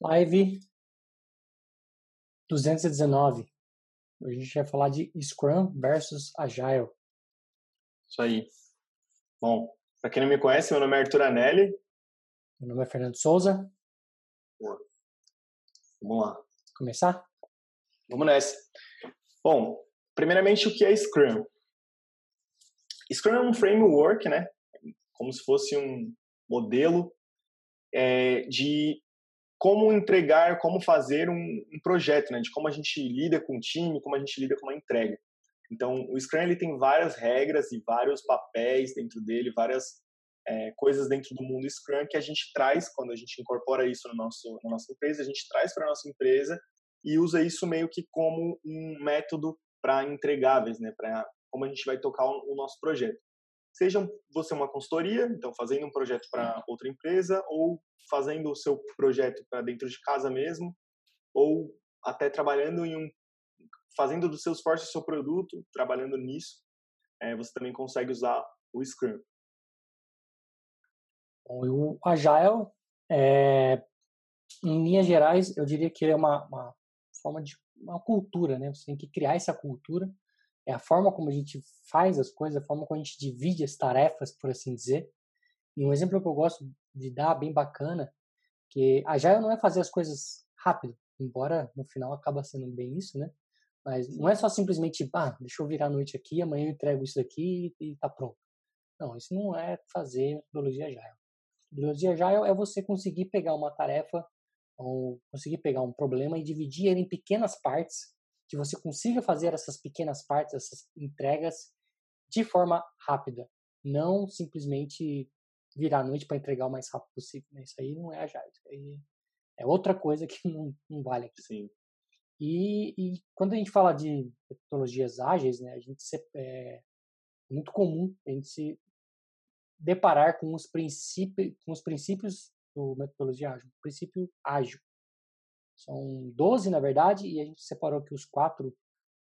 Live 219. Hoje a gente vai falar de Scrum versus Agile. Isso aí. Bom, para quem não me conhece, meu nome é Arthur Anelli. Meu nome é Fernando Souza. Boa. Vamos lá. Começar? Vamos nessa. Bom, primeiramente, o que é Scrum? Scrum é um framework, né? Como se fosse um modelo é, de como entregar, como fazer um, um, projeto, né? De como a gente lida com o time, como a gente lida com a entrega. Então, o Scrum ele tem várias regras e vários papéis dentro dele, várias é, coisas dentro do mundo Scrum que a gente traz quando a gente incorpora isso no nosso, na nossa empresa, a gente traz para a nossa empresa e usa isso meio que como um método para entregáveis, né? Para como a gente vai tocar o, o nosso projeto. Seja você uma consultoria, então fazendo um projeto para outra empresa, ou fazendo o seu projeto para dentro de casa mesmo, ou até trabalhando em um, fazendo do seu esforço o seu produto, trabalhando nisso, é, você também consegue usar o Scrum. Bom, o Agile, é, em linhas gerais, eu diria que ele é uma, uma forma de uma cultura, né? Você tem que criar essa cultura é a forma como a gente faz as coisas, a forma como a gente divide as tarefas, por assim dizer. E um exemplo que eu gosto de dar, bem bacana, que a Agile não é fazer as coisas rápido, embora no final acaba sendo bem isso, né? Mas não é só simplesmente, ah, deixa eu virar a noite aqui, amanhã eu entrego isso aqui e tá pronto. Não, isso não é fazer metodologia Agile. Metodologia Agile é você conseguir pegar uma tarefa ou conseguir pegar um problema e dividir ele em pequenas partes que você consiga fazer essas pequenas partes, essas entregas de forma rápida, não simplesmente virar a noite para entregar o mais rápido possível. Né? Isso aí não é agile, isso aí é outra coisa que não, não vale aqui. Sim. E, e, quando a gente fala de metodologias ágeis, né, a gente se, é muito comum a gente se deparar com os princípios, com os princípios do metodologia ágil, o princípio ágil. São 12, na verdade, e a gente separou aqui os quatro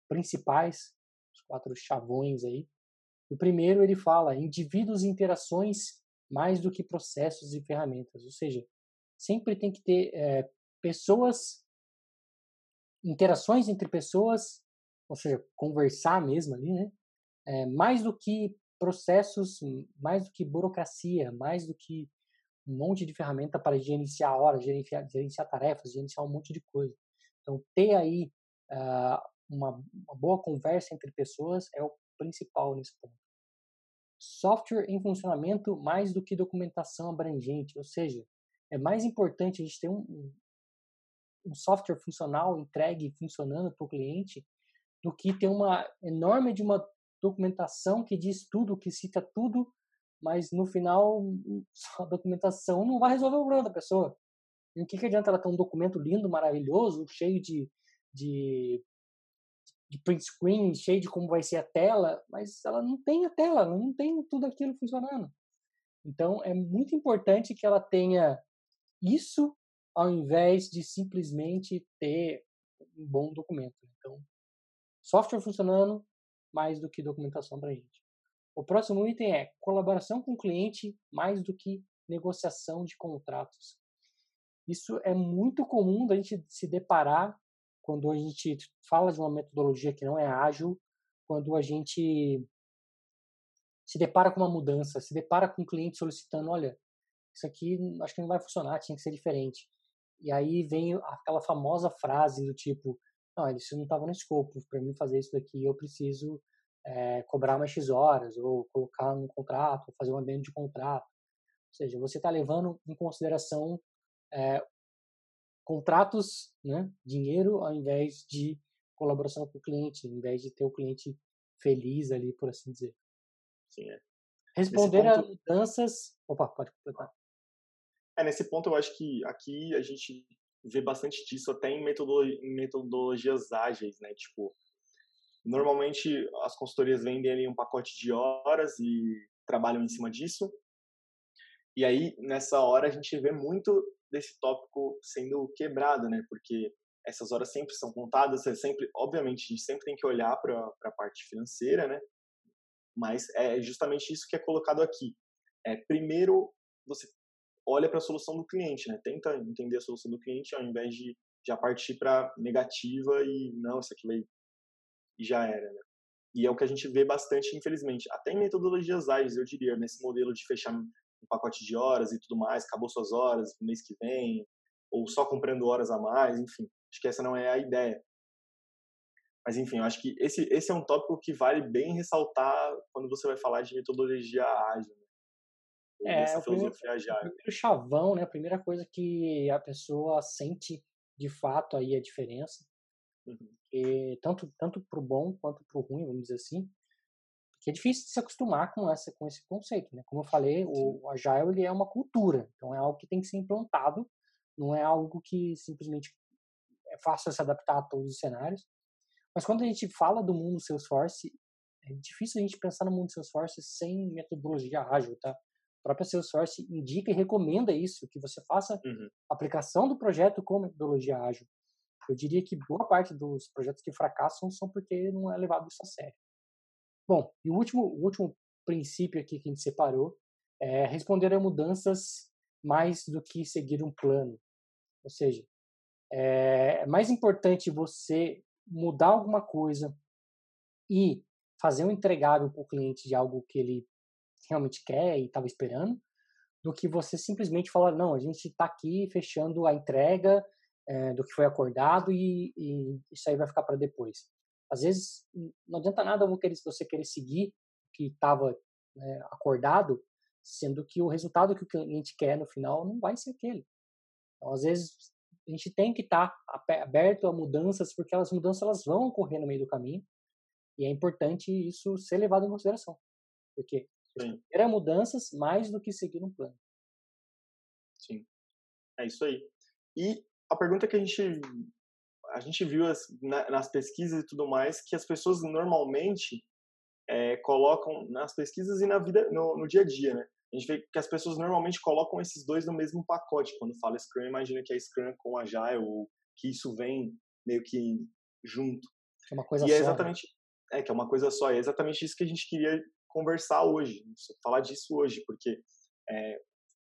principais, os quatro chavões aí. O primeiro ele fala indivíduos e interações mais do que processos e ferramentas, ou seja, sempre tem que ter é, pessoas, interações entre pessoas, ou seja, conversar mesmo ali, né? É, mais do que processos, mais do que burocracia, mais do que um monte de ferramenta para gerenciar horas, gerenciar, gerenciar tarefas, gerenciar um monte de coisa. Então, ter aí uh, uma, uma, boa conversa entre pessoas é o principal nesse ponto. Software em funcionamento mais do que documentação abrangente, ou seja, é mais importante a gente ter um, um software funcional entregue funcionando para o cliente do que ter uma enorme de uma documentação que diz tudo, que cita tudo mas no final a documentação não vai resolver o problema da pessoa. E o que, que adianta ela ter um documento lindo, maravilhoso, cheio de, de, de print screen, cheio de como vai ser a tela, mas ela não tem a tela, ela não tem tudo aquilo funcionando. Então é muito importante que ela tenha isso ao invés de simplesmente ter um bom documento. Então, software funcionando mais do que documentação para a gente. O próximo item é colaboração com o cliente mais do que negociação de contratos. Isso é muito comum da gente se deparar quando a gente fala de uma metodologia que não é ágil, quando a gente se depara com uma mudança, se depara com um cliente solicitando, olha, isso aqui acho que não vai funcionar, tinha que ser diferente. E aí vem aquela famosa frase do tipo, não, isso não estava no escopo, para mim fazer isso daqui eu preciso é, cobrar mais X horas, ou colocar um contrato, ou fazer um ambiente de contrato. Ou seja, você está levando em consideração é, contratos, né, dinheiro, ao invés de colaboração com o cliente, ao invés de ter o cliente feliz ali, por assim dizer. Sim, é. Responder ponto... a mudanças. Opa, pode completar. É, nesse ponto eu acho que aqui a gente vê bastante disso até em metodologias ágeis, né? Tipo, Normalmente as consultorias vendem ali um pacote de horas e trabalham em cima disso. E aí nessa hora a gente vê muito desse tópico sendo quebrado, né? Porque essas horas sempre são contadas, é sempre, obviamente, a gente sempre tem que olhar para a parte financeira, né? Mas é justamente isso que é colocado aqui. É, primeiro, você olha para a solução do cliente, né? Tenta entender a solução do cliente ao invés de já partir para negativa e não, isso aqui vai e já era, né? E é o que a gente vê bastante, infelizmente, até em metodologias ágeis, eu diria, nesse modelo de fechar um pacote de horas e tudo mais, acabou suas horas no mês que vem, ou só comprando horas a mais, enfim. Acho que essa não é a ideia. Mas, enfim, eu acho que esse, esse é um tópico que vale bem ressaltar quando você vai falar de metodologia ágil. Né? É, essa filosofia ágil. O primeiro chavão, né? A primeira coisa que a pessoa sente de fato aí a diferença. Uhum. E, tanto tanto para o bom quanto para o ruim, vamos dizer assim. Porque é difícil de se acostumar com, essa, com esse conceito. Né? Como eu falei, Sim. o Agile ele é uma cultura. Então é algo que tem que ser implantado. Não é algo que simplesmente é fácil se adaptar a todos os cenários. Mas quando a gente fala do mundo Salesforce, é difícil a gente pensar no mundo Salesforce sem metodologia ágil, tá? A própria Salesforce indica e recomenda isso, que você faça uhum. aplicação do projeto com metodologia ágil. Eu diria que boa parte dos projetos que fracassam são porque não é levado isso a sério. Bom, e o último, o último princípio aqui que a gente separou é responder a mudanças mais do que seguir um plano. Ou seja, é mais importante você mudar alguma coisa e fazer um entregável para o cliente de algo que ele realmente quer e estava esperando, do que você simplesmente falar, não, a gente está aqui fechando a entrega é, do que foi acordado e, e isso aí vai ficar para depois. Às vezes, não adianta nada você querer seguir o que estava né, acordado, sendo que o resultado que o cliente quer no final não vai ser aquele. Então, às vezes, a gente tem que estar tá aberto a mudanças, porque as mudanças elas vão ocorrer no meio do caminho, e é importante isso ser levado em consideração. Porque era mudanças mais do que seguir um plano. Sim. É isso aí. E a pergunta que a gente a gente viu as, na, nas pesquisas e tudo mais que as pessoas normalmente é, colocam nas pesquisas e na vida no, no dia a dia, né? a gente vê que as pessoas normalmente colocam esses dois no mesmo pacote. Quando fala Scrum, imagina que é Scrum com Agile, ou que isso vem meio que junto. É uma coisa e é só. é exatamente, né? é que é uma coisa só. É exatamente isso que a gente queria conversar hoje, falar disso hoje, porque é,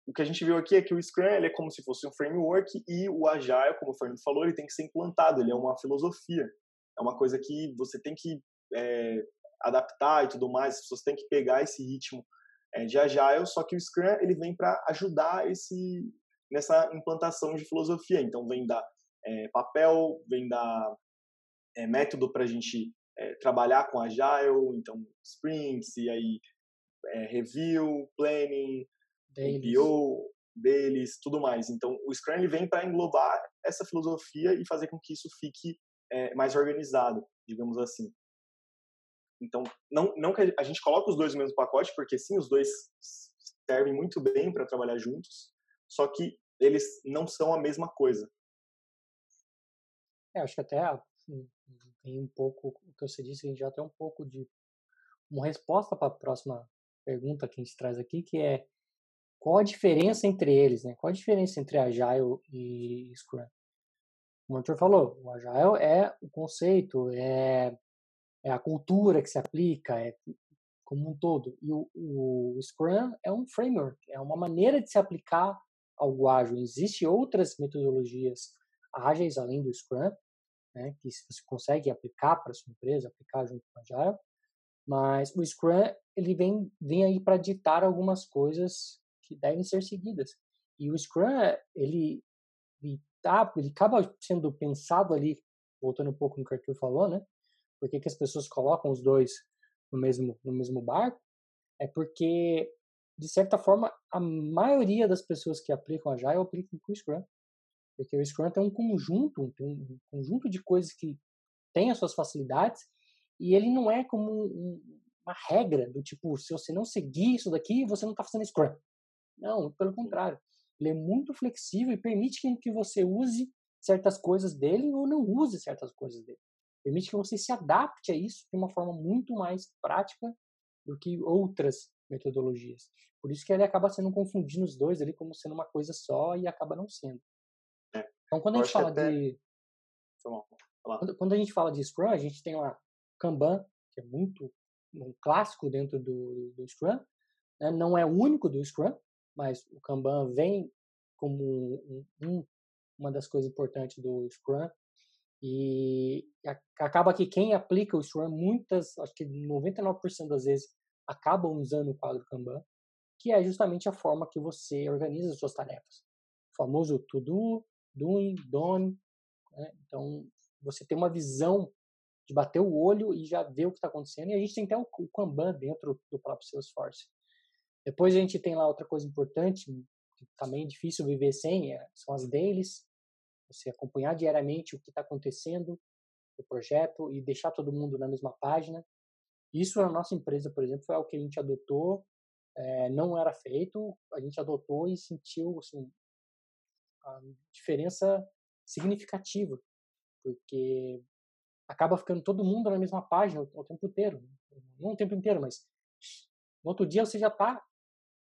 o que a gente viu aqui é que o Scrum é como se fosse um framework e o Agile, como o Fernando falou, ele tem que ser implantado. Ele é uma filosofia, é uma coisa que você tem que é, adaptar e tudo mais. As pessoas têm que pegar esse ritmo é, de Agile, só que o Scrum ele vem para ajudar esse nessa implantação de filosofia. Então vem dar é, papel, vem dar é, método para a gente é, trabalhar com Agile, então sprints e aí é, review, planning, PO deles, tudo mais. Então o Scrum ele vem para englobar essa filosofia e fazer com que isso fique é, mais organizado, digamos assim. Então, não, não que a gente coloque os dois no mesmo pacote, porque sim, os dois servem muito bem para trabalhar juntos, só que eles não são a mesma coisa. É, acho que até assim, tem um pouco, o que você disse, a gente já tem um pouco de uma resposta para a próxima pergunta que a gente traz aqui, que é qual a diferença entre eles, né? Qual a diferença entre Agile e Scrum? O Arthur falou, o Agile é o conceito, é é a cultura que se aplica, é como um todo. E o, o Scrum é um framework, é uma maneira de se aplicar algo ágil. Existem outras metodologias ágeis além do Scrum, né, que você consegue aplicar para sua empresa, aplicar junto com a Agile, mas o Scrum ele vem, vem aí para ditar algumas coisas que devem ser seguidas. E o Scrum ele ele, tá, ele acaba sendo pensado ali, voltando um pouco no que o Arthur falou, né? por que, que as pessoas colocam os dois no mesmo, no mesmo barco, é porque, de certa forma, a maioria das pessoas que aplicam Agile aplicam com o Scrum. Porque o Scrum tem um conjunto, tem um conjunto de coisas que tem as suas facilidades e ele não é como um, uma regra do tipo, se você não seguir isso daqui, você não está fazendo Scrum. Não, pelo contrário. Ele é muito flexível e permite que, você use certas coisas dele ou não use certas coisas dele. Permite que você se adapte a isso de uma forma muito mais prática do que outras metodologias. Por isso que ele acaba sendo confundindo os dois ali como sendo uma coisa só e acaba não sendo. É. Então, quando a gente fala até... de. Quando, quando, a gente fala de Scrum, a gente tem lá Kanban, que é muito um clássico dentro do, do Scrum. Né? Não é o único do Scrum, mas o Kanban vem como um, um, uma das coisas importantes do Scrum e acaba que quem aplica o Scrum, muitas, acho que 99% das vezes, acabam usando o quadro Kanban, que é justamente a forma que você organiza as suas tarefas. O famoso to-do, doing, done. Né? Então, você tem uma visão de bater o olho e já ver o que está acontecendo. E a gente tem até o Kanban dentro do próprio Salesforce. Depois a gente tem lá outra coisa importante, que também é difícil viver sem, é, são as dailies. Você acompanhar diariamente o que está acontecendo no projeto e deixar todo mundo na mesma página. Isso na nossa empresa, por exemplo, foi algo que a gente adotou, é, não era feito, a gente adotou e sentiu assim, a diferença significativa, porque acaba ficando todo mundo na mesma página o, o tempo inteiro. Não o tempo inteiro, mas no outro dia você já está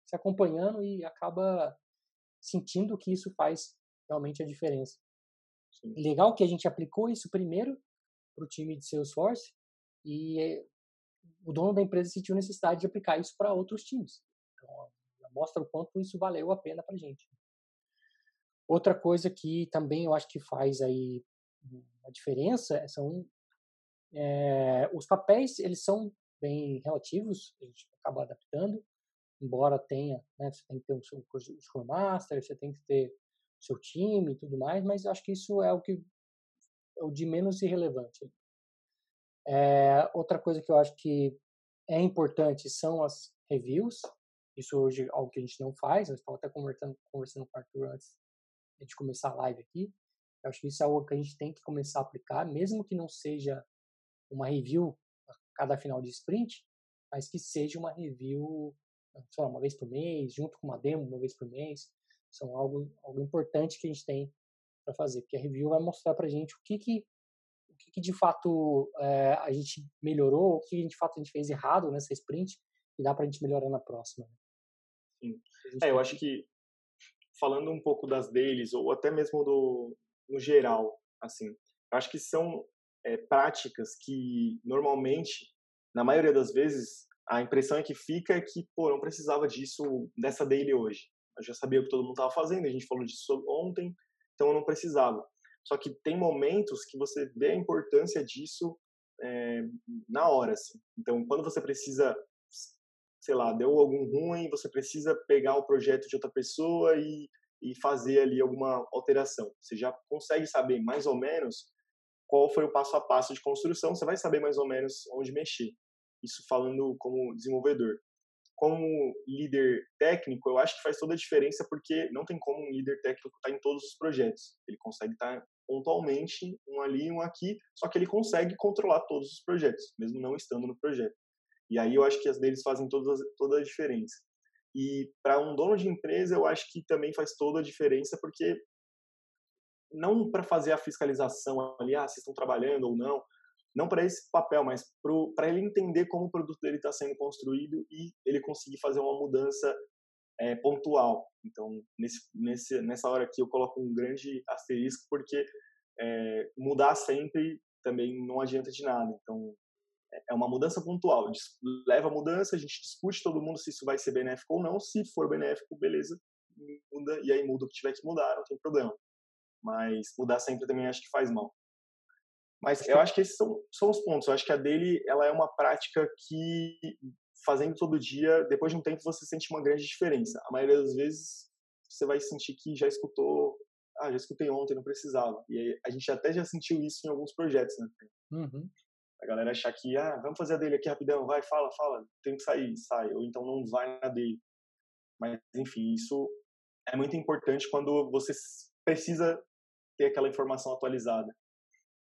se acompanhando e acaba sentindo que isso faz realmente a diferença. Sim. Legal que a gente aplicou isso primeiro para o time de Salesforce e o dono da empresa sentiu necessidade de aplicar isso para outros times. Então, mostra o quanto isso valeu a pena para a gente. Outra coisa que também eu acho que faz aí a diferença são é, os papéis, eles são bem relativos, a gente acaba adaptando, embora tenha, né, você tem que ter o seu Scrum Master, você tem que ter seu time e tudo mais, mas acho que isso é o que é o de menos irrelevante. É, outra coisa que eu acho que é importante são as reviews. Isso hoje é algo que a gente não faz. Eu estava até conversando, conversando com o Arthur antes de começar a live aqui. Eu acho que isso é algo que a gente tem que começar a aplicar, mesmo que não seja uma review a cada final de sprint, mas que seja uma review sei lá, uma vez por mês, junto com uma demo, uma vez por mês. São algo, algo importante que a gente tem para fazer, porque a review vai mostrar para a gente o que, que o que, que de fato é, a gente melhorou, o que de fato a gente fez errado nessa sprint e dá para a gente melhorar na próxima. Né? Sim. É, eu acho que falando um pouco das deles ou até mesmo do no geral, assim, eu acho que são é, práticas que normalmente, na maioria das vezes, a impressão é que fica é que, pô, não precisava disso dessa daily hoje. Eu já sabia o que todo mundo estava fazendo, a gente falou disso ontem, então eu não precisava. Só que tem momentos que você vê a importância disso é, na hora, assim. Então, quando você precisa, sei lá, deu algum ruim, você precisa pegar o projeto de outra pessoa e, e fazer ali alguma alteração. Você já consegue saber mais ou menos qual foi o passo a passo de construção, você vai saber mais ou menos onde mexer. Isso falando como desenvolvedor como líder técnico, eu acho que faz toda a diferença porque não tem como um líder técnico estar tá em todos os projetos. Ele consegue estar pontualmente, um ali, um aqui, só que ele consegue controlar todos os projetos, mesmo não estando no projeto. E aí eu acho que as deles fazem toda, toda a diferença. E para um dono de empresa, eu acho que também faz toda a diferença porque não para fazer a fiscalização ali, ah, vocês estão trabalhando ou não, não para esse papel, mas para ele entender como o produto dele está sendo construído e ele conseguir fazer uma mudança é, pontual. Então, nesse, nesse, nessa hora aqui eu coloco um grande asterisco, porque é, mudar sempre também não adianta de nada. Então, é, é uma mudança pontual. Leva a mudança, a gente discute todo mundo se isso vai ser benéfico ou não. Se for benéfico, beleza, muda, e aí muda o que tiver que mudar, não tem problema. Mas mudar sempre também acho que faz mal. Mas eu acho que esses são, são os pontos. Eu acho que a dele ela é uma prática que, fazendo todo dia, depois de um tempo você sente uma grande diferença. A maioria das vezes você vai sentir que já escutou, ah, já escutei ontem, não precisava. E aí, a gente até já sentiu isso em alguns projetos, né? Uhum. A galera achar que, ah, vamos fazer a dele aqui rapidão, vai, fala, fala, tem que sair, sai. Ou então não vai na dele. Mas, enfim, isso é muito importante quando você precisa ter aquela informação atualizada.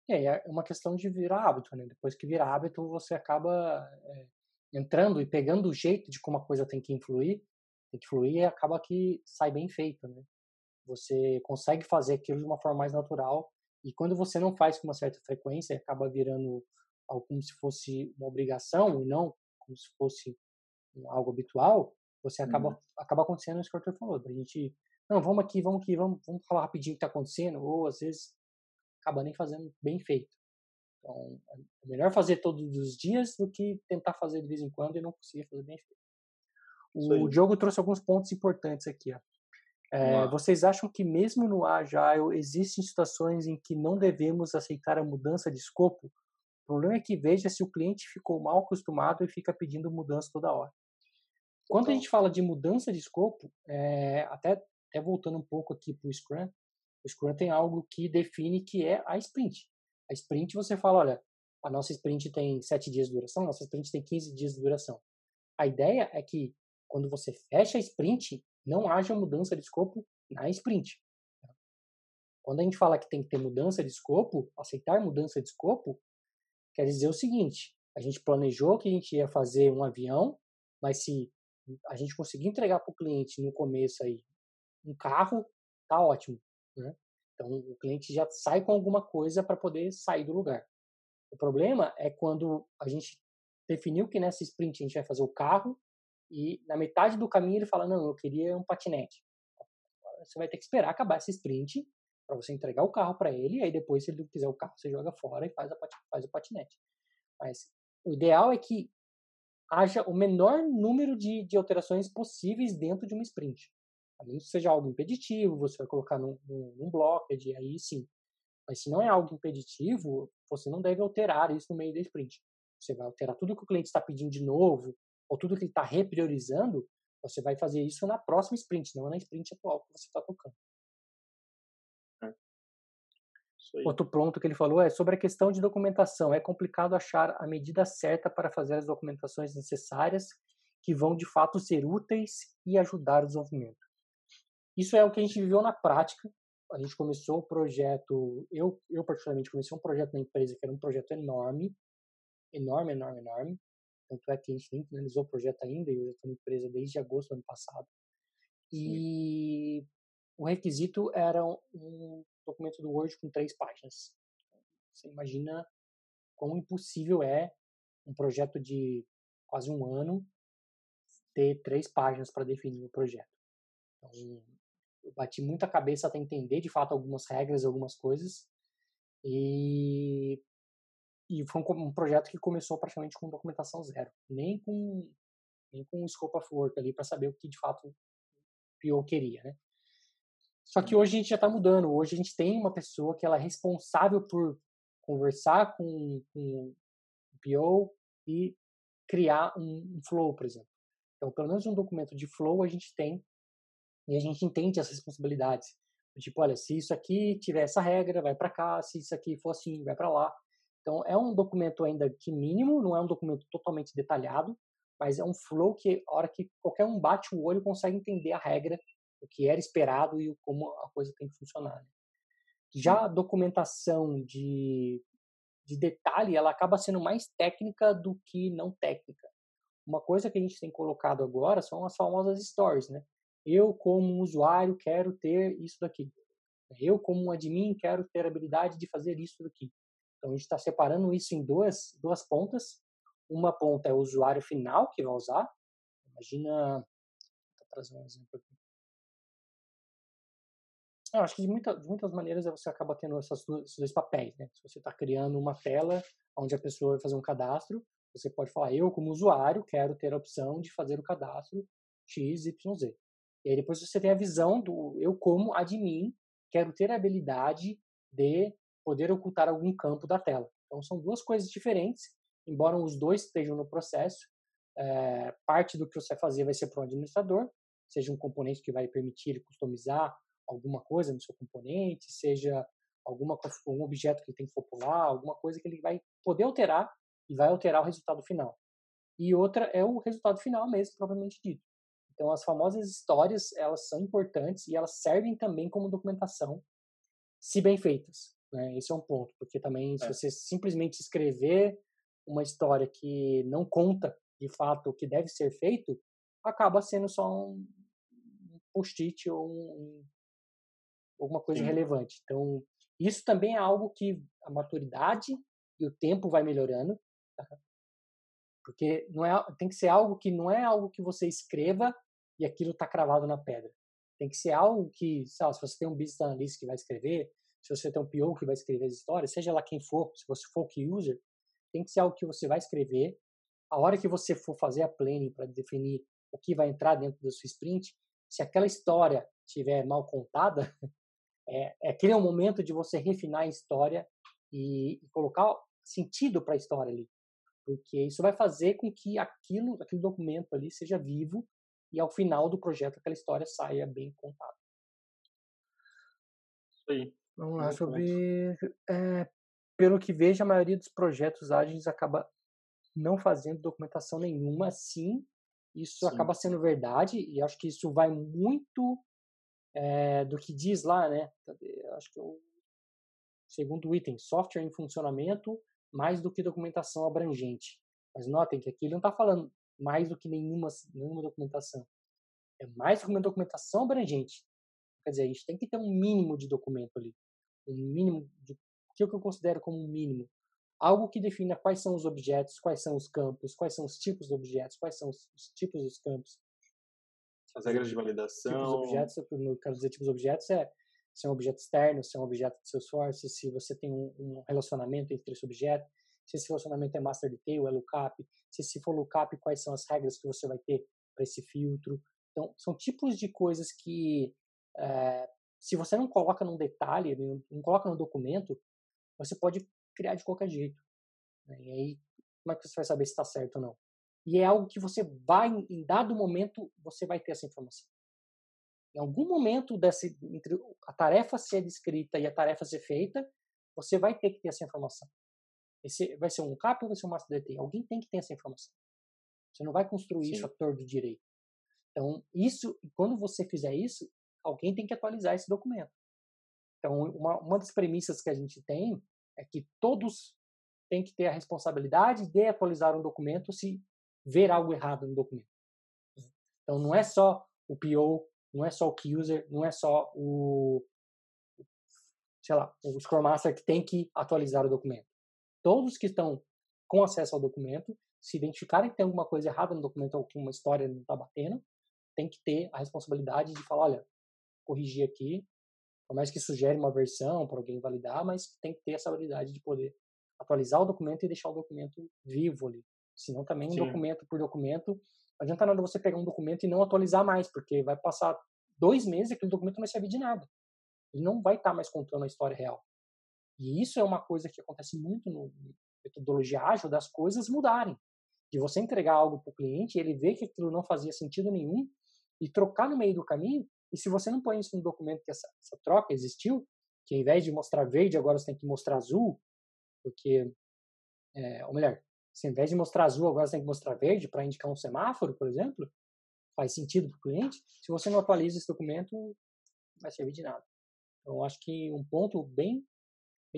É, é uma questão de virar hábito, né? Depois que vira hábito, você acaba é, entrando e pegando o jeito de como a coisa tem que influir, tem que fluir e acaba que sai bem feito, né? Você consegue fazer aquilo de uma forma mais natural e quando você não faz com uma certa frequência, acaba virando algo como se fosse uma obrigação e não como se fosse algo habitual, você acaba, uhum. acaba acontecendo isso que o Arthur falou, da gente, não, vamos aqui, vamos aqui, vamos, vamos falar rapidinho o que está acontecendo, ou às vezes acaba nem fazendo bem feito. Então, é melhor fazer todos os dias do que tentar fazer de vez em quando e não conseguir fazer bem feito. O Diogo trouxe alguns pontos importantes aqui. É, vocês acham que mesmo no Agile existem situações em que não devemos aceitar a mudança de escopo? O problema é que veja se o cliente ficou mal acostumado e fica pedindo mudança toda hora. Quando então, a gente fala de mudança de escopo, é, até, até voltando um pouco aqui para o Scrum, o Scrum tem algo que define que é a sprint. A sprint você fala, olha, a nossa sprint tem 7 dias de duração, a nossa sprint tem 15 dias de duração. A ideia é que quando você fecha a sprint, não haja mudança de escopo na sprint. Quando a gente fala que tem que ter mudança de escopo, aceitar mudança de escopo, quer dizer o seguinte: a gente planejou que a gente ia fazer um avião, mas se a gente conseguir entregar para o cliente no começo aí um carro, tá ótimo. Né? Então o cliente já sai com alguma coisa para poder sair do lugar. O problema é quando a gente definiu que nessa sprint a gente vai fazer o carro e na metade do caminho ele fala: Não, eu queria um patinete. Você vai ter que esperar acabar essa sprint para você entregar o carro para ele. E aí depois, se ele quiser o carro, você joga fora e faz, a, faz o patinete. Mas o ideal é que haja o menor número de, de alterações possíveis dentro de uma sprint. A menos que seja algo impeditivo, você vai colocar num, num, num aí sim. Mas se não é algo impeditivo, você não deve alterar isso no meio da sprint. Você vai alterar tudo que o cliente está pedindo de novo, ou tudo que ele está repriorizando, você vai fazer isso na próxima sprint, não na sprint atual que você está tocando. É. Outro ponto que ele falou é sobre a questão de documentação. É complicado achar a medida certa para fazer as documentações necessárias que vão de fato ser úteis e ajudar o desenvolvimento. Isso é o que a gente viveu na prática. A gente começou o projeto, eu, eu particularmente comecei um projeto na empresa que era um projeto enorme, enorme, enorme, enorme. Tanto é que a gente nem finalizou o projeto ainda, e eu já estou na empresa desde agosto do ano passado. E Sim. o requisito era um documento do Word com três páginas. Você imagina quão impossível é um projeto de quase um ano ter três páginas para definir o projeto. Então, eu bati muita cabeça até entender de fato algumas regras, algumas coisas. E e foi um, um, projeto que começou praticamente com documentação zero, nem com nem com o scope of work ali para saber o que de fato o PO queria, né? Só que hoje a gente já está mudando. Hoje a gente tem uma pessoa que ela é responsável por conversar com, com o PO e criar um, um flow, por exemplo. Então, pelo menos um documento de flow a gente tem e a gente entende as responsabilidades. Tipo, olha, se isso aqui tiver essa regra, vai para cá. Se isso aqui for assim, vai para lá. Então, é um documento ainda que mínimo, não é um documento totalmente detalhado, mas é um flow que, a hora que qualquer um bate o olho, consegue entender a regra, o que era esperado e como a coisa tem que funcionar. Né? Já a documentação de, de detalhe, ela acaba sendo mais técnica do que não técnica. Uma coisa que a gente tem colocado agora são as famosas stories, né? Eu, como usuário, quero ter isso daqui. Eu, como um admin, quero ter a habilidade de fazer isso daqui. Então, a gente está separando isso em duas, duas pontas. Uma ponta é o usuário final que vai usar. Imagina. Vou trazer um exemplo aqui. Eu acho que de, muita, de muitas maneiras você acaba tendo essas duas, esses dois papéis. Né? Se você está criando uma tela onde a pessoa vai fazer um cadastro, você pode falar: eu, como usuário, quero ter a opção de fazer o cadastro X, Y, Z. E aí depois você tem a visão do eu, como admin, quero ter a habilidade de poder ocultar algum campo da tela. Então, são duas coisas diferentes, embora os dois estejam no processo. É, parte do que você vai fazer vai ser para o administrador, seja um componente que vai permitir customizar alguma coisa no seu componente, seja alguma um objeto que ele tem que popular, alguma coisa que ele vai poder alterar e vai alterar o resultado final. E outra é o resultado final mesmo, propriamente dito. Então, as famosas histórias, elas são importantes e elas servem também como documentação, se bem feitas. Né? Esse é um ponto, porque também é. se você simplesmente escrever uma história que não conta de fato o que deve ser feito, acaba sendo só um post-it ou um, alguma coisa Sim. relevante. Então, isso também é algo que a maturidade e o tempo vai melhorando, tá? porque não é, tem que ser algo que não é algo que você escreva e aquilo está cravado na pedra. Tem que ser algo que, lá, se você tem um business analyst que vai escrever, se você tem um PO que vai escrever as histórias, seja lá quem for, se você for key user, tem que ser algo que você vai escrever. A hora que você for fazer a planning para definir o que vai entrar dentro da sua sprint, se aquela história estiver mal contada, é aquele é o momento de você refinar a história e, e colocar sentido para a história ali. Porque isso vai fazer com que aquilo, aquele documento ali seja vivo e ao final do projeto aquela história saia bem contada. Isso aí. Vamos lá, sobre. É, pelo que vejo, a maioria dos projetos ágeis acaba não fazendo documentação nenhuma, sim. Isso sim. acaba sendo verdade, e acho que isso vai muito é, do que diz lá, né? Acho que é o segundo item, software em funcionamento, mais do que documentação abrangente. Mas notem que aqui ele não está falando mais do que nenhuma, nenhuma documentação. É mais do que uma documentação abrangente. Quer dizer, a gente tem que ter um mínimo de documento ali. Um mínimo de. O que eu considero como um mínimo? Algo que defina quais são os objetos, quais são os campos, quais são os tipos de objetos, quais são os, os tipos dos campos. As regras de validação. Tipos de objetos, no caso dizer tipos de objetos, é se é um objeto externo, se é um objeto de Salesforce, se você tem um, um relacionamento entre esse objeto, se esse relacionamento é master detail, é lookup, se se for lookup, quais são as regras que você vai ter para esse filtro. Então, são tipos de coisas que, é, se você não coloca num detalhe, não coloca no documento, você pode criar de qualquer jeito. Né? E aí, como é que você vai saber se está certo ou não? E é algo que você vai, em dado momento, você vai ter essa informação. Em algum momento dessa, entre a tarefa ser descrita e a tarefa ser feita, você vai ter que ter essa informação. Esse vai ser um cap ou vai ser um master DT? Alguém tem que ter essa informação. Você não vai construir Sim. isso a torto direito. Então, isso, quando você fizer isso, alguém tem que atualizar esse documento. Então, uma, uma das premissas que a gente tem é que todos têm que ter a responsabilidade de atualizar um documento se ver algo errado no documento. Então, não é só o PO não é só o key user, não é só o, sei lá, o Scrum Master que tem que atualizar o documento. Todos que estão com acesso ao documento, se identificarem que tem alguma coisa errada no documento ou que uma história não está batendo, tem que ter a responsabilidade de falar, olha, corrigir aqui, por mais que sugere uma versão para alguém validar, mas tem que ter essa habilidade de poder atualizar o documento e deixar o documento vivo ali. Senão também Sim. documento por documento não adianta nada você pegar um documento e não atualizar mais, porque vai passar dois meses e aquele documento não vai servir de nada. Ele não vai estar tá mais contando a história real. E isso é uma coisa que acontece muito no metodologia ágil das coisas mudarem. De você entregar algo para o cliente, ele vê que aquilo não fazia sentido nenhum e trocar no meio do caminho. E se você não põe isso no documento que essa, essa troca existiu, que ao invés de mostrar verde, agora você tem que mostrar azul, porque, é, ou melhor, se ao invés de mostrar azul, agora você tem que mostrar verde para indicar um semáforo, por exemplo, faz sentido para o cliente. Se você não atualiza esse documento, não vai servir de nada. Então, acho que um ponto bem,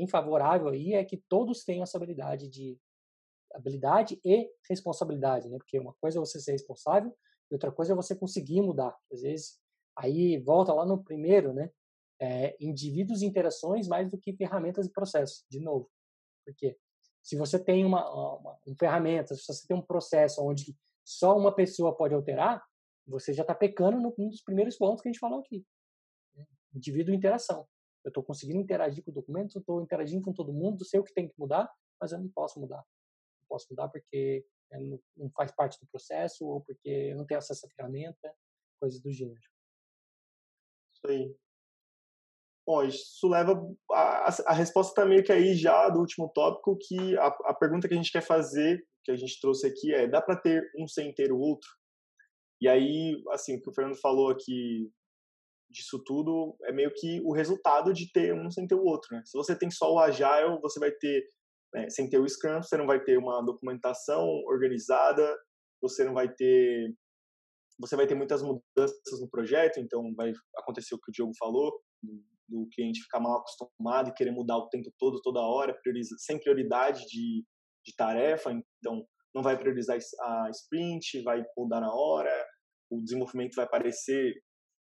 bem favorável aí é que todos tenham essa habilidade de habilidade e responsabilidade, né? Porque uma coisa é você ser responsável e outra coisa é você conseguir mudar. Às vezes, aí volta lá no primeiro, né? É, indivíduos e interações mais do que ferramentas e processos, de novo. Por quê? Se você tem uma, uma, uma ferramenta, se você tem um processo onde só uma pessoa pode alterar, você já está pecando num dos primeiros pontos que a gente falou aqui. Né? Indivíduo e interação. Eu estou conseguindo interagir com o documento, estou interagindo com todo mundo, sei o que tem que mudar, mas eu não posso mudar. Não posso mudar porque né, não faz parte do processo ou porque eu não tenho acesso à ferramenta, coisas do gênero. Isso aí. Bom, isso leva. A, a resposta está meio que aí já do último tópico, que a, a pergunta que a gente quer fazer, que a gente trouxe aqui é: dá para ter um sem ter o outro? E aí, assim, o que o Fernando falou aqui disso tudo é meio que o resultado de ter um sem ter o outro, né? Se você tem só o Agile, você vai ter, né, sem ter o Scrum, você não vai ter uma documentação organizada, você não vai ter você vai ter muitas mudanças no projeto, então vai acontecer o que o Diogo falou, do cliente ficar mal acostumado e querer mudar o tempo todo, toda hora, prioriza, sem prioridade de, de tarefa, então não vai priorizar a sprint, vai mudar na hora, o desenvolvimento vai parecer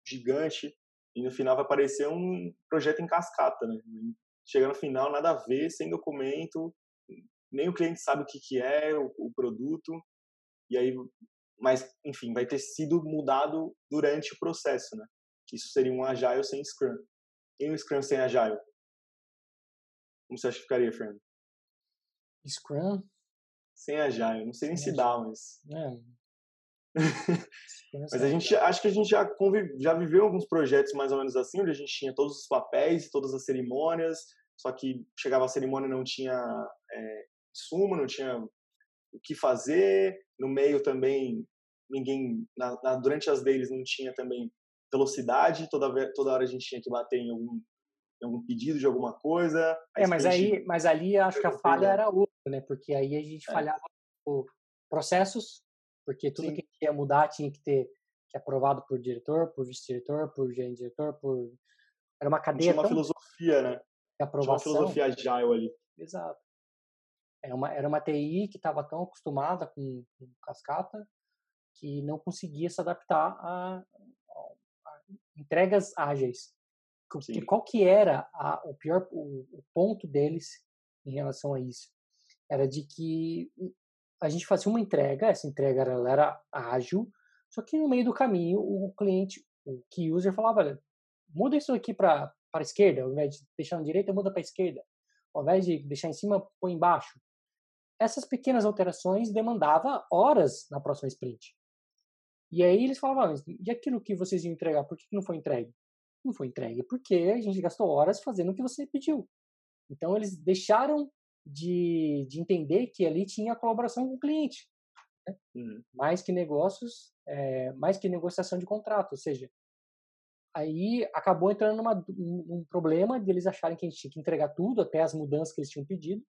gigante e no final vai parecer um projeto em cascata, né? Chega no final, nada a ver, sem documento, nem o cliente sabe o que, que é o, o produto, e aí, mas, enfim, vai ter sido mudado durante o processo, né? Isso seria um Agile sem Scrum. E um Scrum sem Agile? Como você acha que ficaria, Fernando? Scrum? Sem Agile. Não sei nem se dá, mas... É. Mas a gente acho que a gente já convive, já viveu alguns projetos mais ou menos assim, onde a gente tinha todos os papéis e todas as cerimônias, só que chegava a cerimônia e não tinha é, sumo, não tinha o que fazer. No meio também ninguém na, na, durante as deles não tinha também velocidade, toda toda hora a gente tinha que bater em algum em algum pedido de alguma coisa. É, mas aí, mas ali acho que a falha era outra, né? Porque aí a gente é. falhava processos, porque tudo Sim. que ia mudar tinha que ter que aprovado por diretor, por vice-diretor, por gerente diretor, por era uma cadeia. Tinha uma filosofia, né? De aprovação. Tinha uma filosofia agile ali. Exato. Era uma, era uma TI que estava tão acostumada com, com, cascata que não conseguia se adaptar a, a, a entregas ágeis. Qual que era a, o pior o, o, ponto deles em relação a isso? Era de que a gente fazia uma entrega, essa entrega ela era ágil, só que no meio do caminho o cliente, o key user falava, olha, muda isso aqui para para esquerda, ao invés de deixar na direita, muda para esquerda. Ao invés de deixar em cima, põe embaixo. Essas pequenas alterações demandavam horas na próxima sprint. E aí eles falavam, ah, e aquilo que vocês iam entregar, por que não foi entregue? Não foi entregue porque a gente gastou horas fazendo o que você pediu. Então eles deixaram de, de entender que ali tinha colaboração com o cliente. Né? Uhum. Mais que negócios, é, mais que negociação de contrato. Ou seja, aí acabou entrando numa, num problema de eles acharem que a gente tinha que entregar tudo, até as mudanças que eles tinham pedido,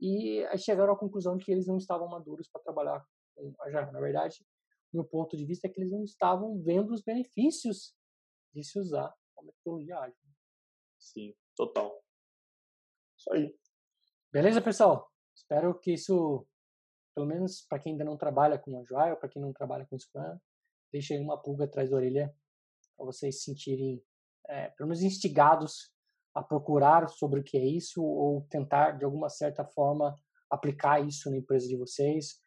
e aí chegaram à conclusão de que eles não estavam maduros para trabalhar com a Java. Na verdade, meu ponto de vista é que eles não estavam vendo os benefícios de se usar a metodologia ágil. Sim, total. Isso aí. Beleza, pessoal? Espero que isso, pelo menos para quem ainda não trabalha com Agile, para quem não trabalha com Scrum, deixe aí uma pulga atrás da orelha para vocês se sentirem, é, pelo menos, instigados a procurar sobre o que é isso ou tentar, de alguma certa forma, aplicar isso na empresa de vocês.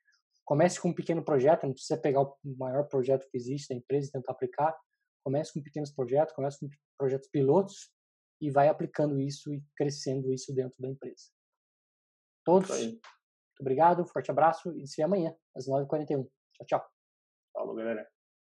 Comece com um pequeno projeto, não precisa pegar o maior projeto que existe da empresa e tentar aplicar. Comece com pequenos projetos, comece com projetos pilotos e vai aplicando isso e crescendo isso dentro da empresa. Todos, muito obrigado, forte abraço e se vê amanhã, às 9h41. Tchau, tchau. Falou, galera.